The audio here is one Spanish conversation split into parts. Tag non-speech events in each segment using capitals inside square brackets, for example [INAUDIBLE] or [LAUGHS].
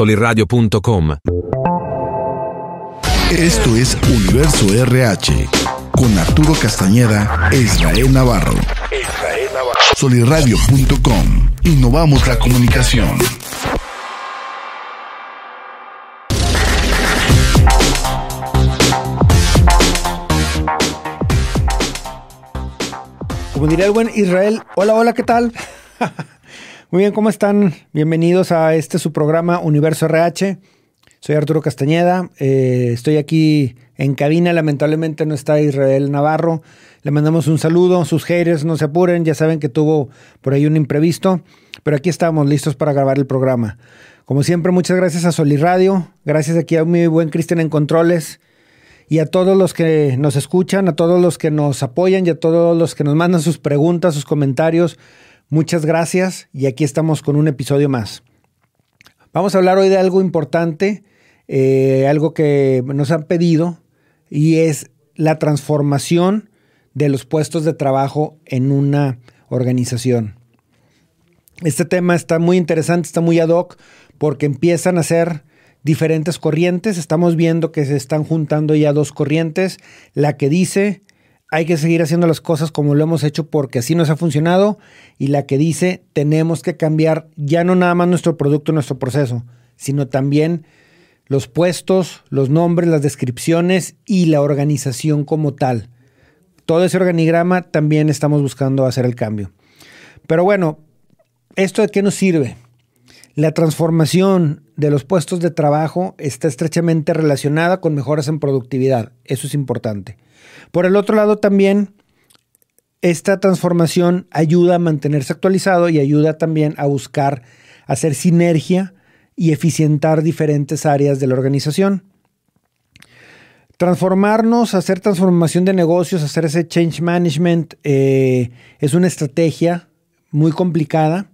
soliradio.com. Esto es Universo RH con Arturo Castañeda e Israel Navarro. Soliradio.com. Innovamos la comunicación. Como diría el buen Israel, hola, hola, ¿qué tal? [LAUGHS] Muy bien, ¿cómo están? Bienvenidos a este su programa Universo RH. Soy Arturo Castañeda, eh, estoy aquí en cabina, lamentablemente no está Israel Navarro. Le mandamos un saludo, sus haters no se apuren, ya saben que tuvo por ahí un imprevisto, pero aquí estamos listos para grabar el programa. Como siempre, muchas gracias a Soli Radio, gracias aquí a mi buen Cristian en Controles y a todos los que nos escuchan, a todos los que nos apoyan y a todos los que nos mandan sus preguntas, sus comentarios. Muchas gracias y aquí estamos con un episodio más. Vamos a hablar hoy de algo importante, eh, algo que nos han pedido y es la transformación de los puestos de trabajo en una organización. Este tema está muy interesante, está muy ad hoc porque empiezan a ser diferentes corrientes. Estamos viendo que se están juntando ya dos corrientes. La que dice hay que seguir haciendo las cosas como lo hemos hecho porque así nos ha funcionado y la que dice tenemos que cambiar ya no nada más nuestro producto, nuestro proceso, sino también los puestos, los nombres, las descripciones y la organización como tal. Todo ese organigrama también estamos buscando hacer el cambio. Pero bueno, ¿esto de qué nos sirve? La transformación de los puestos de trabajo está estrechamente relacionada con mejoras en productividad. Eso es importante. Por el otro lado también, esta transformación ayuda a mantenerse actualizado y ayuda también a buscar hacer sinergia y eficientar diferentes áreas de la organización. Transformarnos, hacer transformación de negocios, hacer ese change management eh, es una estrategia muy complicada.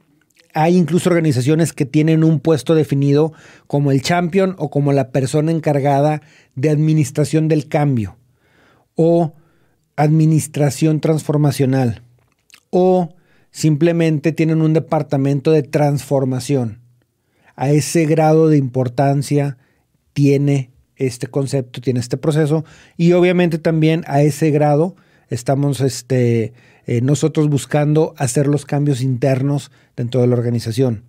Hay incluso organizaciones que tienen un puesto definido como el champion o como la persona encargada de administración del cambio o administración transformacional o simplemente tienen un departamento de transformación. A ese grado de importancia tiene este concepto, tiene este proceso y obviamente también a ese grado estamos este, eh, nosotros buscando hacer los cambios internos dentro de la organización.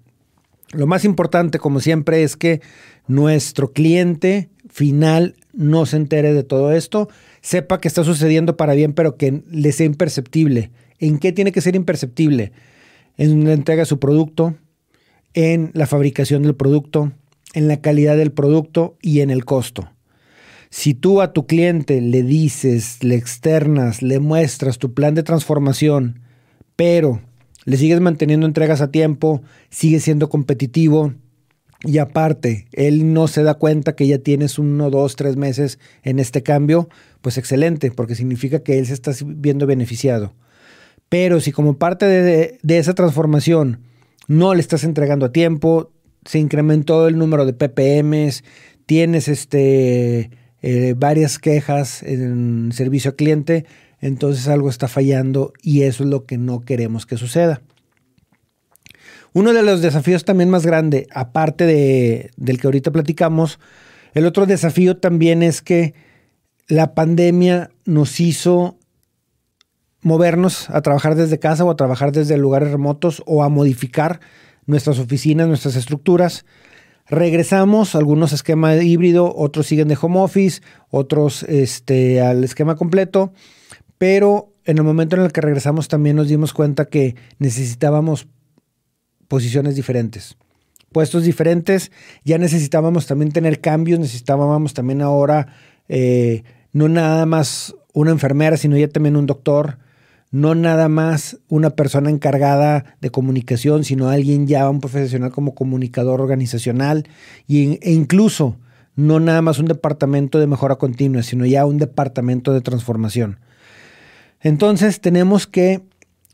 Lo más importante, como siempre, es que nuestro cliente final no se entere de todo esto, sepa que está sucediendo para bien, pero que le sea imperceptible. ¿En qué tiene que ser imperceptible? En la entrega de su producto, en la fabricación del producto, en la calidad del producto y en el costo. Si tú a tu cliente le dices, le externas, le muestras tu plan de transformación, pero le sigues manteniendo entregas a tiempo, sigues siendo competitivo, y aparte, él no se da cuenta que ya tienes uno, dos, tres meses en este cambio, pues excelente, porque significa que él se está viendo beneficiado. Pero si como parte de, esa transformación no le estás entregando a tiempo, se incrementó el número de PPMs, tienes este, eh, varias quejas en servicio al cliente, entonces algo está fallando y eso es lo que no queremos que suceda. Uno de los desafíos también más grande, aparte de, del que ahorita platicamos, el otro desafío también es que la pandemia nos hizo movernos a trabajar desde casa o a trabajar desde lugares remotos o a modificar nuestras oficinas, nuestras estructuras. Regresamos, algunos esquema híbrido, otros siguen de home office, otros este, al esquema completo, pero en el momento en el que regresamos también nos dimos cuenta que necesitábamos posiciones diferentes, puestos diferentes. Ya necesitábamos también tener cambios, necesitábamos también ahora eh, no nada más una enfermera, sino ya también un doctor, no nada más una persona encargada de comunicación, sino alguien ya un profesional como comunicador organizacional y, e incluso no nada más un departamento de mejora continua, sino ya un departamento de transformación. Entonces tenemos que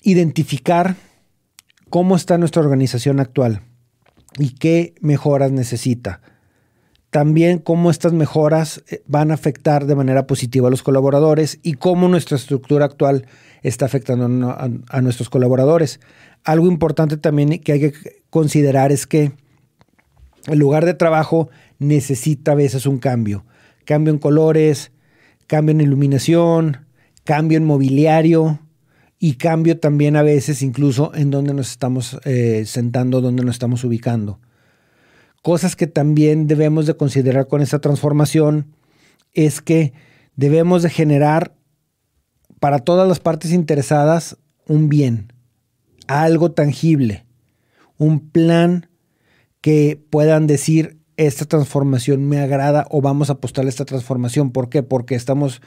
identificar cómo está nuestra organización actual y qué mejoras necesita. También cómo estas mejoras eh, van a afectar de manera positiva a los colaboradores y cómo nuestra estructura actual está afectando a, nuestros colaboradores. Algo importante también que hay que considerar es que el lugar de trabajo necesita a veces un cambio. Cambio en colores, cambio en iluminación, cambio en mobiliario y cambio también a veces incluso en donde nos estamos eh, sentando, donde nos estamos ubicando. Cosas que también debemos de considerar con esta transformación es que debemos de generar para todas las partes interesadas un bien, algo tangible, un plan que puedan decir esta transformación me agrada o vamos a apostar a esta transformación. ¿Por qué? Porque estamos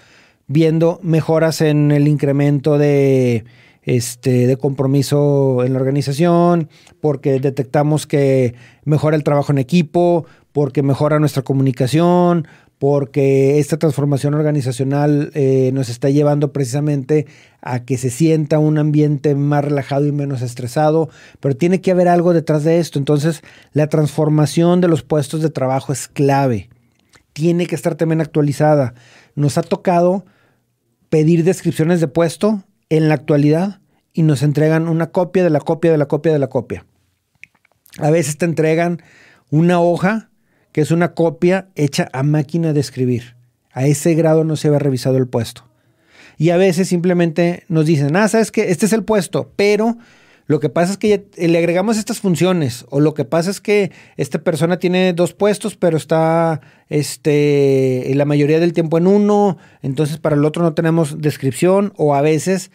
viendo mejoras en el incremento de, este, de compromiso en la organización, porque detectamos que mejora el trabajo en equipo, porque mejora nuestra comunicación, porque esta transformación organizacional eh, nos está llevando precisamente a que se sienta un ambiente más relajado y menos estresado, pero tiene que haber algo detrás de esto. Entonces, la transformación de los puestos de trabajo es clave. Tiene que estar también actualizada. Nos ha tocado pedir descripciones de puesto en la actualidad y nos entregan una copia de la copia de la copia de la copia. A veces te entregan una hoja que es una copia hecha a máquina de escribir. A ese grado no se había revisado el puesto. Y a veces simplemente nos dicen, ah, sabes que este es el puesto, pero lo que pasa es que le agregamos estas funciones, o lo que pasa es que esta persona tiene dos puestos, pero está este, la mayoría del tiempo en uno, entonces para el otro no tenemos descripción, o a veces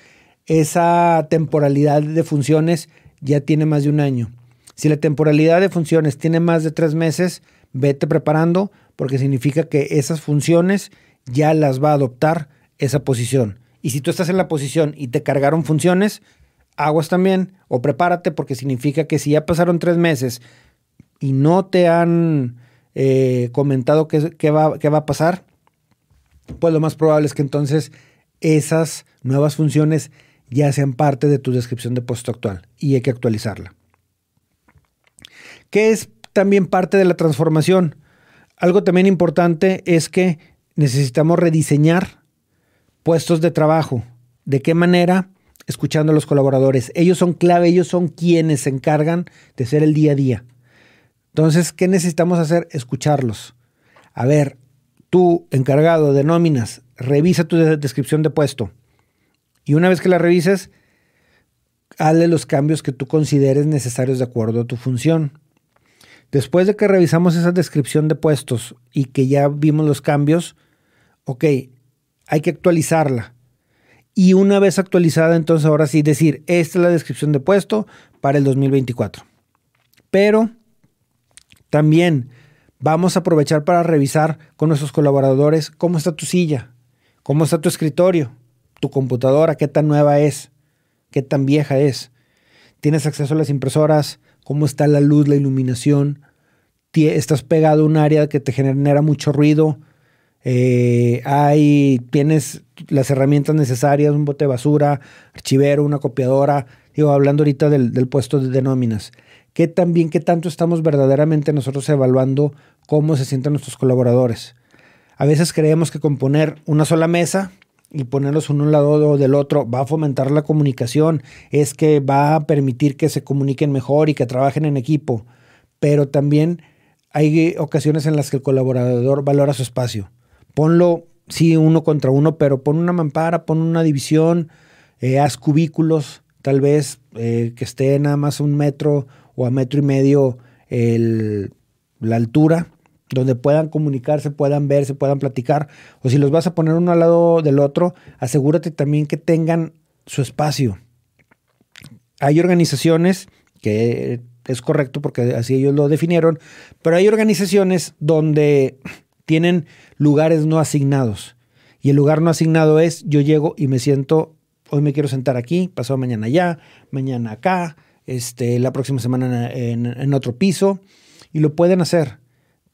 esa temporalidad de funciones ya tiene más de un año. Si la temporalidad de funciones tiene más de tres meses, vete preparando porque significa que esas funciones ya las va a adoptar esa posición. Y si tú estás en la posición y te cargaron funciones, aguas también o prepárate porque significa que si ya pasaron tres meses y no te han eh, comentado qué, va, qué va a pasar, pues lo más probable es que entonces esas nuevas funciones ya sean parte de tu descripción de puesto actual y hay que actualizarla. ¿Qué es también parte de la transformación. Algo también importante es que necesitamos rediseñar puestos de trabajo. ¿De qué manera? Escuchando a los colaboradores. Ellos son clave, ellos son quienes se encargan de ser el día a día. Entonces, ¿qué necesitamos hacer? Escucharlos. A ver, tú, encargado de nóminas, revisa tu descripción de puesto. Y una vez que la revises, hazle los cambios que tú consideres necesarios de acuerdo a tu función. Después de que revisamos esa descripción de puestos y que ya vimos los cambios, ok, hay que actualizarla. Y una vez actualizada, entonces ahora sí decir, esta es la descripción de puesto para el 2024. Pero también vamos a aprovechar para revisar con nuestros colaboradores cómo está tu silla, cómo está tu escritorio, tu computadora, qué tan nueva es, qué tan vieja es. ¿Tienes acceso a las impresoras? Cómo está la luz, la iluminación. Estás pegado a un área que te genera mucho ruido. Eh, hay, tienes las herramientas necesarias, un bote de basura, archivero, una copiadora. Digo, hablando ahorita del, puesto de, nóminas. ¿Qué también, qué tanto estamos verdaderamente nosotros evaluando cómo se sienten nuestros colaboradores? A veces creemos que con poner una sola mesa y ponerlos uno un lado del otro va a fomentar la comunicación, es que va a permitir que se comuniquen mejor y que trabajen en equipo, pero también hay ocasiones en las que el colaborador valora su espacio. Ponlo, sí, uno contra uno, pero pon una mampara, pon una división, eh, haz cubículos, tal vez eh, que esté nada más un metro o a metro y medio la altura donde puedan comunicarse, puedan verse, puedan platicar. O si los vas a poner uno al lado del otro, asegúrate también que tengan su espacio. Hay organizaciones que es correcto porque así ellos lo definieron, pero hay organizaciones donde tienen lugares no asignados. Y el lugar no asignado es yo llego y me siento, hoy me quiero sentar aquí, pasado mañana allá, mañana acá, este, la próxima semana en, en otro piso, y lo pueden hacer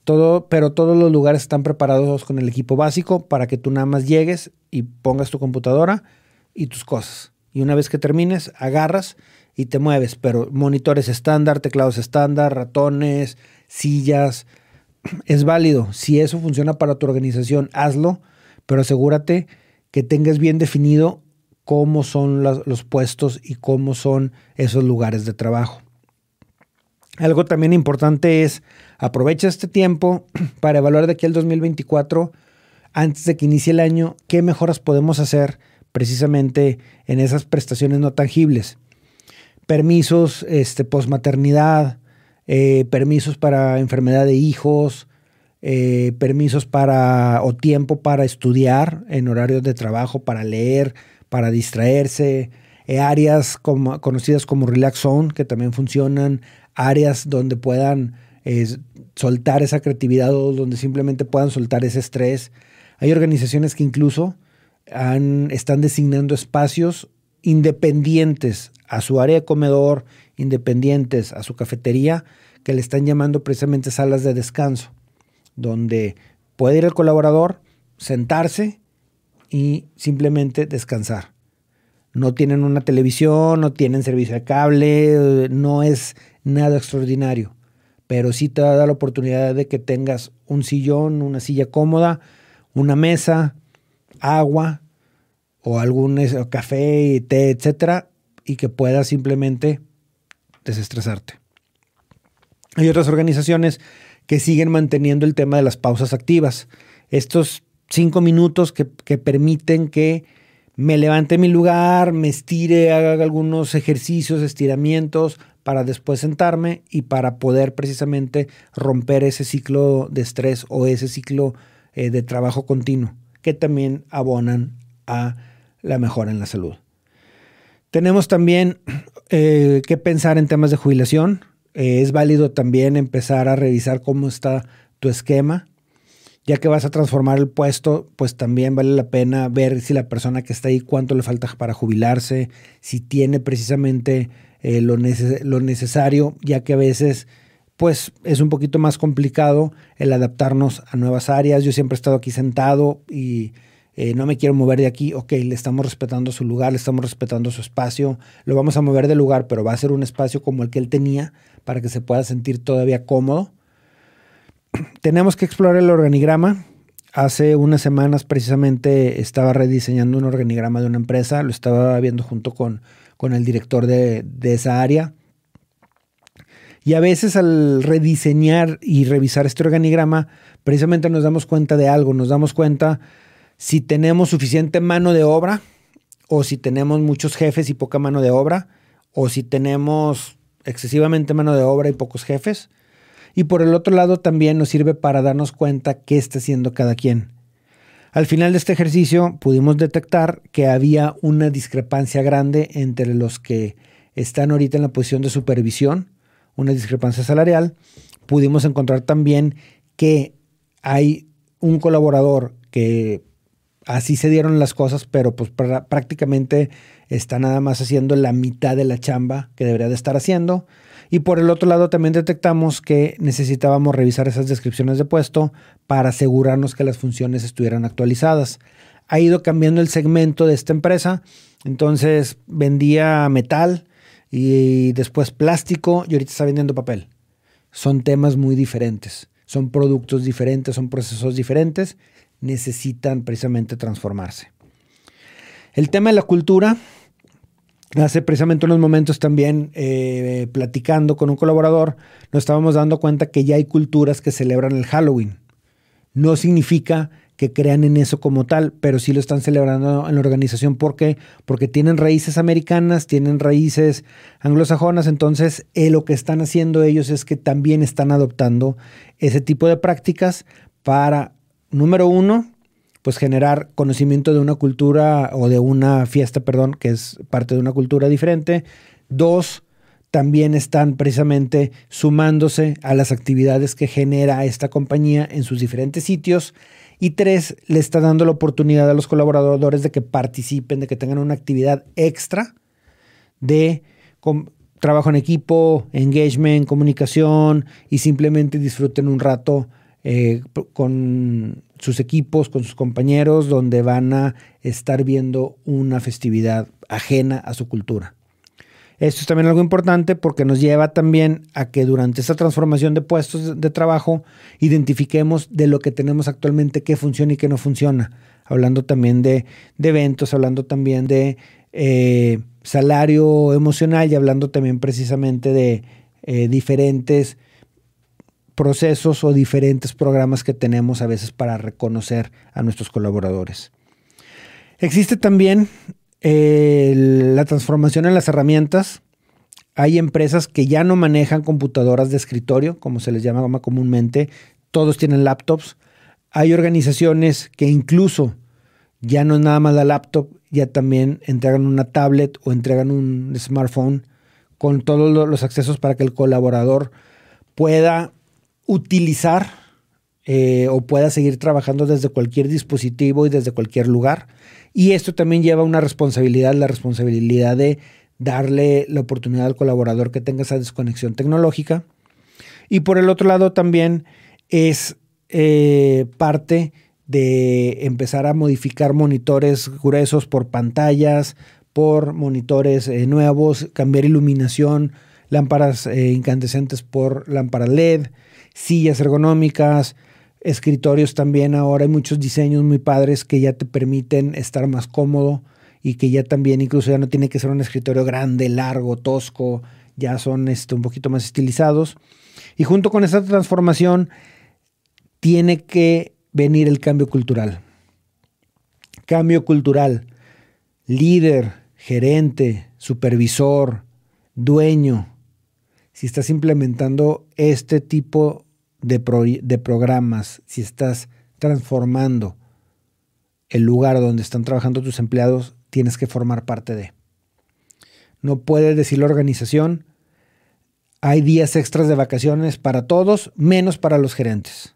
todo, pero todos los lugares están preparados con el equipo básico para que tú nada más llegues y pongas tu computadora y tus cosas. Y una vez que termines, agarras y te mueves. Pero monitores estándar, teclados estándar, ratones, sillas. [CLEARS THROAT] Es válido. Si eso funciona para tu organización, hazlo. Pero asegúrate que tengas bien definido cómo son los puestos y cómo son esos lugares de trabajo. Algo también importante es aprovecha este tiempo [CLEARS THROAT] para evaluar de aquí al 2024, antes de que inicie el año, qué mejoras podemos hacer precisamente en esas prestaciones no tangibles. Permisos, este, eh, permisos para enfermedad de hijos, eh, permisos para o tiempo para estudiar en horarios de trabajo, para leer, para distraerse, eh, áreas conocidas como Relax Zone, que también funcionan, áreas donde puedan soltar esa creatividad o donde simplemente puedan soltar ese estrés. Hay organizaciones que incluso han, están designando espacios independientes a su área de comedor, independientes a su cafetería, que le están llamando precisamente salas de descanso, donde puede ir el colaborador, sentarse y simplemente descansar. No tienen una televisión, no tienen servicio de cable, no es nada extraordinario, pero sí te da la oportunidad de que tengas un sillón, una silla cómoda, una mesa, agua o algún café, té, etcétera, y que puedas simplemente desestresarte. Hay otras organizaciones que siguen manteniendo el tema de las pausas activas. Estos cinco minutos que permiten que me levante mi lugar, me estire, haga algunos ejercicios, estiramientos para después sentarme y para poder precisamente romper ese ciclo de estrés o ese ciclo eh, de trabajo continuo que también abonan a la mejora en la salud. Tenemos también [CLEARS THROAT] eh, que pensar en temas de jubilación. Eh, es válido también empezar a revisar cómo está tu esquema. Ya que vas a transformar el puesto, pues también vale la pena ver si la persona que está ahí, cuánto le falta para jubilarse, si tiene precisamente eh, lo, necesario, ya que a veces pues es un poquito más complicado el adaptarnos a nuevas áreas. Yo siempre he estado aquí sentado y eh, no me quiero mover de aquí, ok, le estamos respetando su lugar, le estamos respetando su espacio, lo vamos a mover de lugar, pero va a ser un espacio como el que él tenía para que se pueda sentir todavía cómodo. [CLEARS THROAT] Tenemos que explorar el organigrama. Hace unas semanas precisamente estaba rediseñando un organigrama de una empresa, lo estaba viendo junto con, con el director de, esa área. Y a veces al rediseñar y revisar este organigrama, precisamente nos damos cuenta de algo, nos damos cuenta si tenemos suficiente mano de obra o si tenemos muchos jefes y poca mano de obra o si tenemos excesivamente mano de obra y pocos jefes. Y por el otro lado también nos sirve para darnos cuenta qué está haciendo cada quien. Al final de este ejercicio pudimos detectar que había una discrepancia grande entre los que están ahorita en la posición de supervisión, una discrepancia salarial. Pudimos encontrar también que hay un colaborador que así se dieron las cosas, pero pues prácticamente está nada más haciendo la mitad de la chamba que debería de estar haciendo. Y por el otro lado también detectamos que necesitábamos revisar esas descripciones de puesto para asegurarnos que las funciones estuvieran actualizadas. Ha ido cambiando el segmento de esta empresa, entonces vendía metal y después plástico y ahorita está vendiendo papel. Son temas muy diferentes, son productos diferentes, son procesos diferentes necesitan precisamente transformarse. El tema de la cultura, hace precisamente unos momentos también eh, platicando con un colaborador, nos estábamos dando cuenta que ya hay culturas que celebran el Halloween. No significa que crean en eso como tal, pero sí lo están celebrando en la organización. ¿Por qué? Porque tienen raíces americanas, tienen raíces anglosajonas, entonces eh, lo que están haciendo ellos es que también están adoptando ese tipo de prácticas para número uno, pues generar conocimiento de una cultura o de una fiesta, perdón, que es parte de una cultura diferente. Dos, también están precisamente sumándose a las actividades que genera esta compañía en sus diferentes sitios. Y tres, le está dando la oportunidad a los colaboradores de que participen, de que tengan una actividad extra de trabajo en equipo, engagement, comunicación y simplemente disfruten un rato eh, con sus equipos, con sus compañeros, donde van a estar viendo una festividad ajena a su cultura. Esto es también algo importante porque nos lleva también a que durante esta transformación de puestos de trabajo identifiquemos de lo que tenemos actualmente qué funciona y qué no funciona. Hablando también de, eventos, hablando también de eh, salario emocional y hablando también precisamente de eh, diferentes procesos o diferentes programas que tenemos a veces para reconocer a nuestros colaboradores. Existe también la transformación en las herramientas. Hay empresas que ya no manejan computadoras de escritorio, como se les llama comúnmente. Todos tienen laptops. Hay organizaciones que incluso ya no es nada más la laptop, ya también entregan una tablet o entregan un smartphone con todos los accesos para que el colaborador pueda utilizar eh, o pueda seguir trabajando desde cualquier dispositivo y desde cualquier lugar. Y esto también lleva una responsabilidad, la responsabilidad de darle la oportunidad al colaborador que tenga esa desconexión tecnológica. Y por el otro lado también es eh, parte de empezar a modificar monitores gruesos por pantallas, por monitores eh, nuevos, cambiar iluminación, lámparas incandescentes por lámparas LED, sillas ergonómicas, escritorios también. Ahora hay muchos diseños muy padres que ya te permiten estar más cómodo y que ya también incluso ya no tiene que ser un escritorio grande, largo, tosco, ya son este, un poquito más estilizados. Y junto con esa transformación tiene que venir el cambio cultural. Cambio cultural. Líder, gerente, supervisor, dueño. Si estás implementando este tipo de, de programas, si estás transformando el lugar donde están trabajando tus empleados, tienes que formar parte de. No puede decir la organización, hay días extras de vacaciones para todos, menos para los gerentes.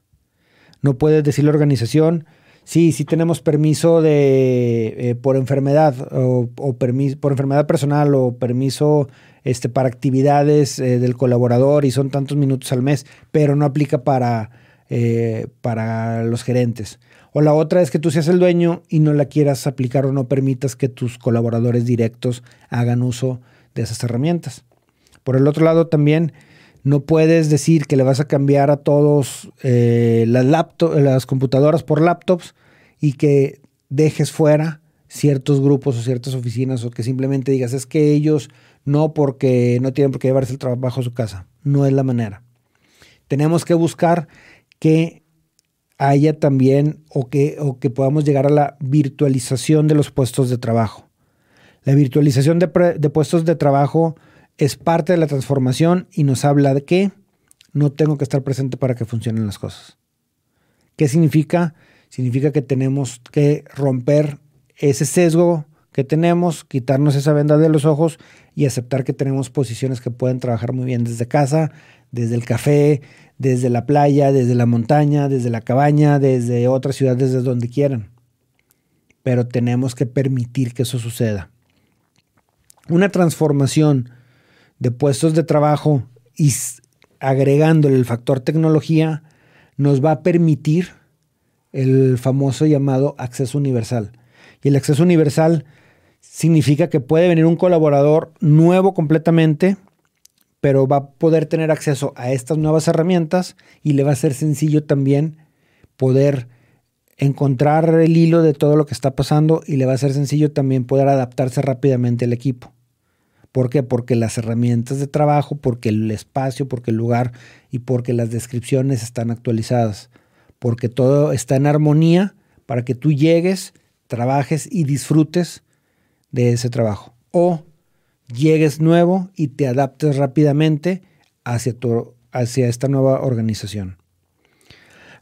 No puedes decir la organización, sí, sí tenemos permiso de eh, por enfermedad o, permiso por enfermedad personal o permiso este, para actividades eh, del colaborador y son tantos minutos al mes, pero no aplica para, eh, para los gerentes. O la otra es que tú seas el dueño y no la quieras aplicar o no permitas que tus colaboradores directos hagan uso de esas herramientas. Por el otro lado también no puedes decir que le vas a cambiar a todos las, las computadoras por laptops y que dejes fuera ciertos grupos o ciertas oficinas o que simplemente digas es que ellos no porque no tienen por qué llevarse el trabajo a su casa. No es la manera. Tenemos que buscar que haya también o que, o que podamos llegar a la virtualización de los puestos de trabajo. La virtualización de, puestos de trabajo es parte de la transformación y nos habla de que no tengo que estar presente para que funcionen las cosas. ¿Qué significa? Significa que tenemos que romper ese sesgo que tenemos, quitarnos esa venda de los ojos y aceptar que tenemos posiciones que pueden trabajar muy bien desde casa, desde el café, desde la playa, desde la montaña, desde la cabaña, desde otras ciudades, desde donde quieran. Pero tenemos que permitir que eso suceda. Una transformación de puestos de trabajo y agregándole el factor tecnología nos va a permitir el famoso llamado acceso universal. Y el acceso universal significa que puede venir un colaborador nuevo completamente pero va a poder tener acceso a estas nuevas herramientas y le va a ser sencillo también poder encontrar el hilo de todo lo que está pasando y le va a ser sencillo también poder adaptarse rápidamente al equipo. ¿Por qué? Porque las herramientas de trabajo, porque el espacio, porque el lugar y porque las descripciones están actualizadas, porque todo está en armonía para que tú llegues, trabajes y disfrutes de ese trabajo. O llegues nuevo y te adaptes rápidamente hacia, tu, hacia esta nueva organización.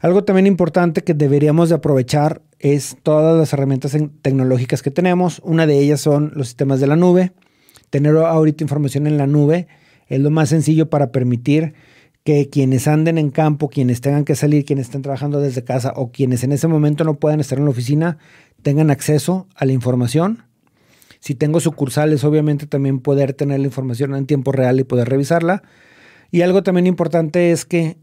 Algo también importante que deberíamos de aprovechar es todas las herramientas tecnológicas que tenemos. Una de ellas son los sistemas de la nube. Tener ahorita información en la nube es lo más sencillo para permitir que quienes anden en campo, quienes tengan que salir, quienes estén trabajando desde casa o quienes en ese momento no puedan estar en la oficina, tengan acceso a la información si tengo sucursales, obviamente también poder tener la información en tiempo real y poder revisarla. Y algo también importante es que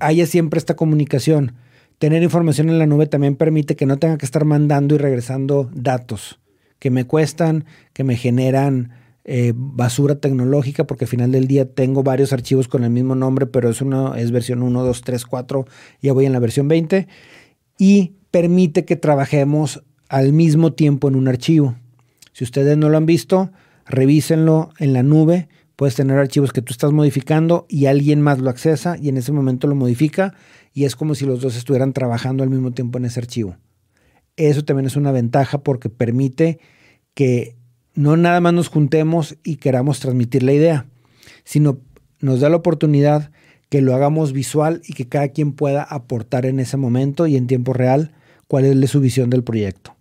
haya siempre esta comunicación. Tener información en la nube también permite que no tenga que estar mandando y regresando datos que me cuestan, que me generan eh, basura tecnológica, porque al final del día tengo varios archivos con el mismo nombre, pero es, uno, es versión 1, 2, 3, 4, ya voy en la versión 20, y permite que trabajemos al mismo tiempo en un archivo. Si ustedes no lo han visto, revísenlo en la nube Puedes tener archivos que tú estás modificando y alguien más lo accesa y en ese momento lo modifica y es como si los dos estuvieran trabajando al mismo tiempo en ese archivo. Eso también es una ventaja porque permite que no nada más nos juntemos y queramos transmitir la idea, sino nos da la oportunidad que lo hagamos visual y que cada quien pueda aportar en ese momento y en tiempo real cuál es su visión del proyecto.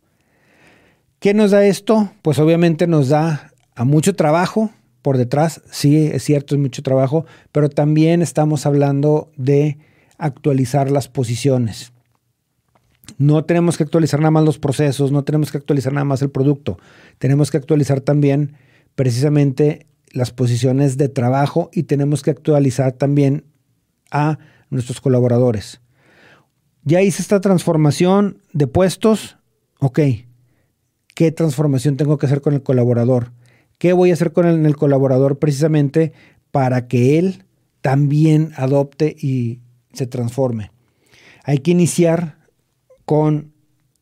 ¿Qué nos da esto? Pues obviamente nos da a mucho trabajo por detrás, sí, es cierto, es mucho trabajo, pero también estamos hablando de actualizar las posiciones. No tenemos que actualizar nada más los procesos, no tenemos que actualizar nada más el producto, tenemos que actualizar también precisamente las posiciones de trabajo y tenemos que actualizar también a nuestros colaboradores. Ya hice esta transformación de puestos, ok, ¿qué transformación tengo que hacer con el colaborador? ¿Qué voy a hacer con el, colaborador precisamente para que él también adopte y se transforme? Hay que iniciar con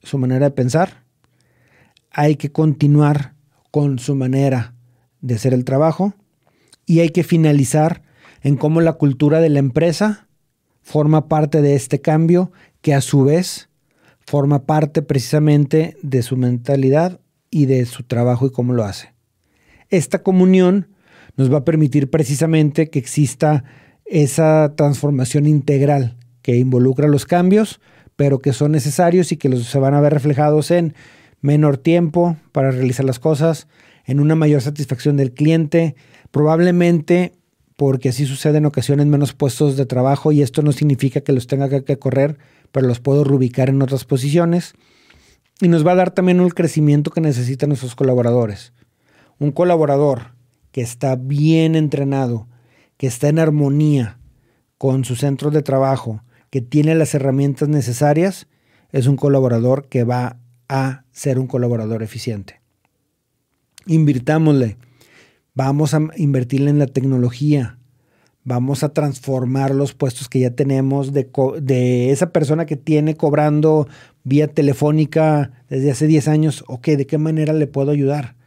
su manera de pensar, hay que continuar con su manera de hacer el trabajo y hay que finalizar en cómo la cultura de la empresa forma parte de este cambio que a su vez forma parte precisamente de su mentalidad y de su trabajo y cómo lo hace. Esta comunión nos va a permitir precisamente que exista esa transformación integral que involucra los cambios, pero que son necesarios y que los, se van a ver reflejados en menor tiempo para realizar las cosas, en una mayor satisfacción del cliente, probablemente porque así sucede en ocasiones menos puestos de trabajo y esto no significa que los tenga que correr, pero los puedo rubicar en otras posiciones. Y nos va a dar también un crecimiento que necesitan nuestros colaboradores. Un colaborador que está bien entrenado, que está en armonía con su centro de trabajo, que tiene las herramientas necesarias, es un colaborador que va a ser un colaborador eficiente. Invirtámosle Vamos a invertirle en la tecnología. Vamos a transformar los puestos que ya tenemos de, de esa persona que tiene cobrando vía telefónica desde hace 10 años. Ok, ¿de qué manera le puedo ayudar?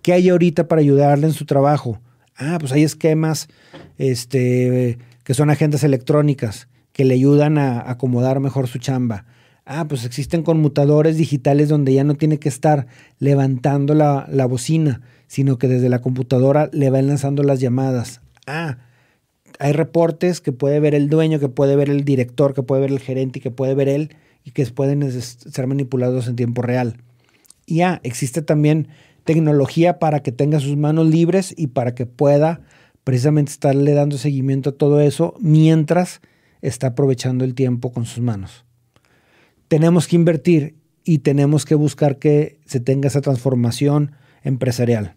¿Qué hay ahorita para ayudarle en su trabajo? Ah, pues hay esquemas este, que son agendas electrónicas que le ayudan a acomodar mejor su chamba. Ah, pues existen conmutadores digitales donde ya no tiene que estar levantando la, la bocina, sino que desde la computadora le van lanzando las llamadas. Ah, hay reportes que puede ver el dueño, que puede ver el director, que puede ver el gerente y que puede ver él y que pueden ser manipulados en tiempo real. Y ah, existe también tecnología para que tenga sus manos libres y para que pueda precisamente estarle dando seguimiento a todo eso mientras está aprovechando el tiempo con sus manos. Tenemos que invertir y tenemos que buscar que se tenga esa transformación empresarial.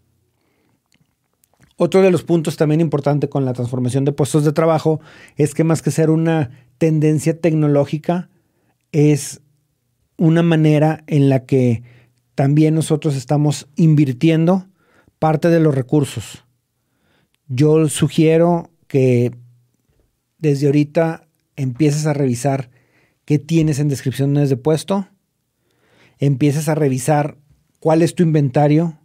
Otro de los puntos también importante con la transformación de puestos de trabajo es que más que ser una tendencia tecnológica, es una manera en la que también nosotros estamos invirtiendo parte de los recursos. Yo sugiero que desde ahorita empieces a revisar qué tienes en descripciones de puesto, empieces a revisar cuál es tu inventario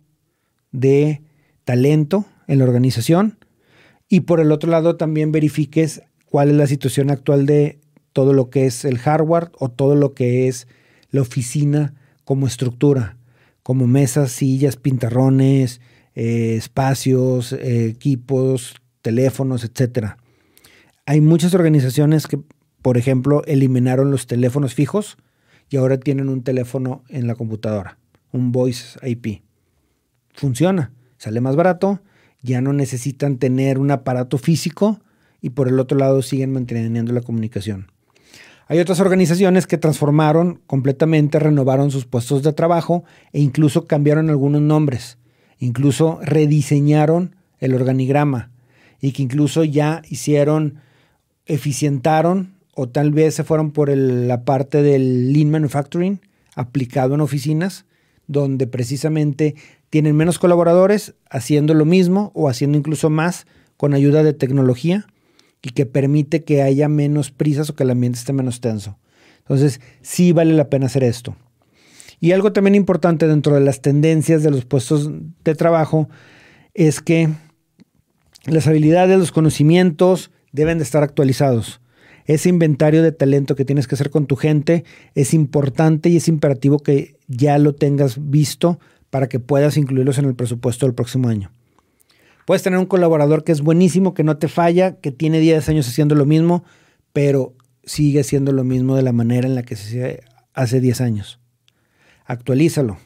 de talento en la organización y por el otro lado también verifiques cuál es la situación actual de todo lo que es el hardware o todo lo que es la oficina como estructura, como mesas, sillas, pintarrones, eh, espacios, eh, equipos, teléfonos, etc. Hay muchas organizaciones que, por ejemplo, eliminaron los teléfonos fijos y ahora tienen un teléfono en la computadora, un voice IP. Funciona, sale más barato ya no necesitan tener un aparato físico y por el otro lado siguen manteniendo la comunicación. Hay otras organizaciones que transformaron completamente, renovaron sus puestos de trabajo e incluso cambiaron algunos nombres, incluso rediseñaron el organigrama y que incluso ya hicieron, eficientaron o tal vez se fueron por la parte del lean manufacturing aplicado en oficinas, donde precisamente tienen menos colaboradores haciendo lo mismo o haciendo incluso más con ayuda de tecnología y que permite que haya menos prisas o que el ambiente esté menos tenso. Entonces, sí vale la pena hacer esto. Y algo también importante dentro de las tendencias de los puestos de trabajo es que Las habilidades, los conocimientos deben de estar actualizados. Ese inventario de talento que tienes que hacer con tu gente es importante y es imperativo que ya lo tengas visto para que puedas incluirlos en el presupuesto del próximo año. Puedes tener un colaborador que es buenísimo, que no te falla, que tiene 10 años haciendo lo mismo, pero sigue siendo lo mismo de la manera en la que se hacía hace 10 años. Actualízalo.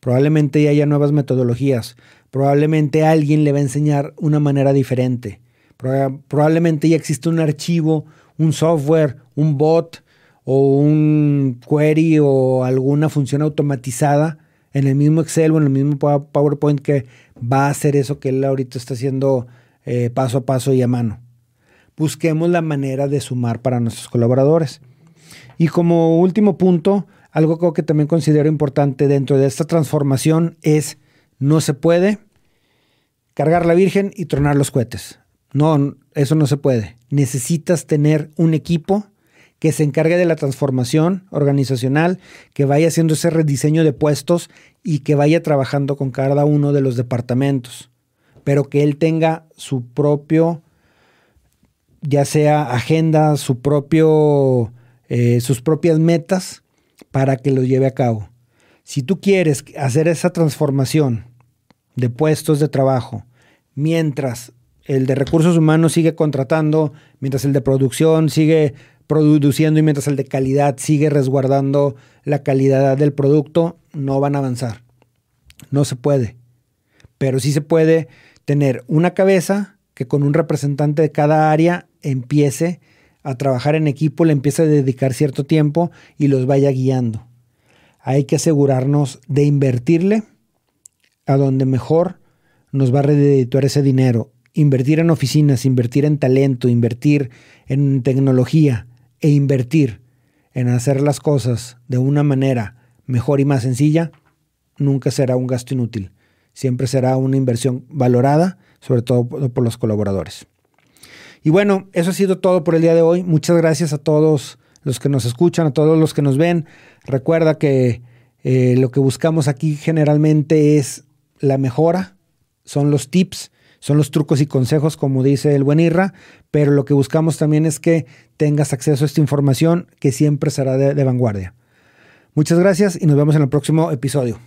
Probablemente ya haya nuevas metodologías. Probablemente alguien le va a enseñar una manera diferente. Probablemente ya existe un archivo, un software, un bot o un query o alguna función automatizada en el mismo Excel o en el mismo PowerPoint que va a hacer eso que él ahorita está haciendo eh, paso a paso y a mano. Busquemos la manera de sumar para nuestros colaboradores. Y como último punto, algo que también considero importante dentro de esta transformación es no se puede cargar la Virgen y tronar los cohetes. No, eso no se puede. Necesitas tener un equipo que se encargue de la transformación organizacional, que vaya haciendo ese rediseño de puestos y que vaya trabajando con cada uno de los departamentos, pero que él tenga su propio, ya sea agenda, su propio, eh, sus propias metas para que lo lleve a cabo. Si tú quieres hacer esa transformación de puestos de trabajo, mientras el de recursos humanos sigue contratando, mientras el de producción sigue produciendo y mientras el de calidad sigue resguardando la calidad del producto, no van a avanzar. No se puede. Pero sí se puede tener una cabeza que con un representante de cada área empiece a trabajar en equipo, le empiece a dedicar cierto tiempo y los vaya guiando. Hay que asegurarnos de invertirle a donde mejor nos va a redituar ese dinero. Invertir en oficinas, invertir en talento, invertir en tecnología, e invertir en hacer las cosas de una manera mejor y más sencilla, nunca será un gasto inútil. Siempre será una inversión valorada, sobre todo por los colaboradores. Y bueno, eso ha sido todo por el día de hoy. Muchas gracias a todos los que nos escuchan, a todos los que nos ven. Recuerda que eh, lo que buscamos aquí generalmente es la mejora, son los tips son los trucos y consejos, como dice el buen Irra, pero lo que buscamos también es que tengas acceso a esta información que siempre será de vanguardia. Muchas gracias y nos vemos en el próximo episodio.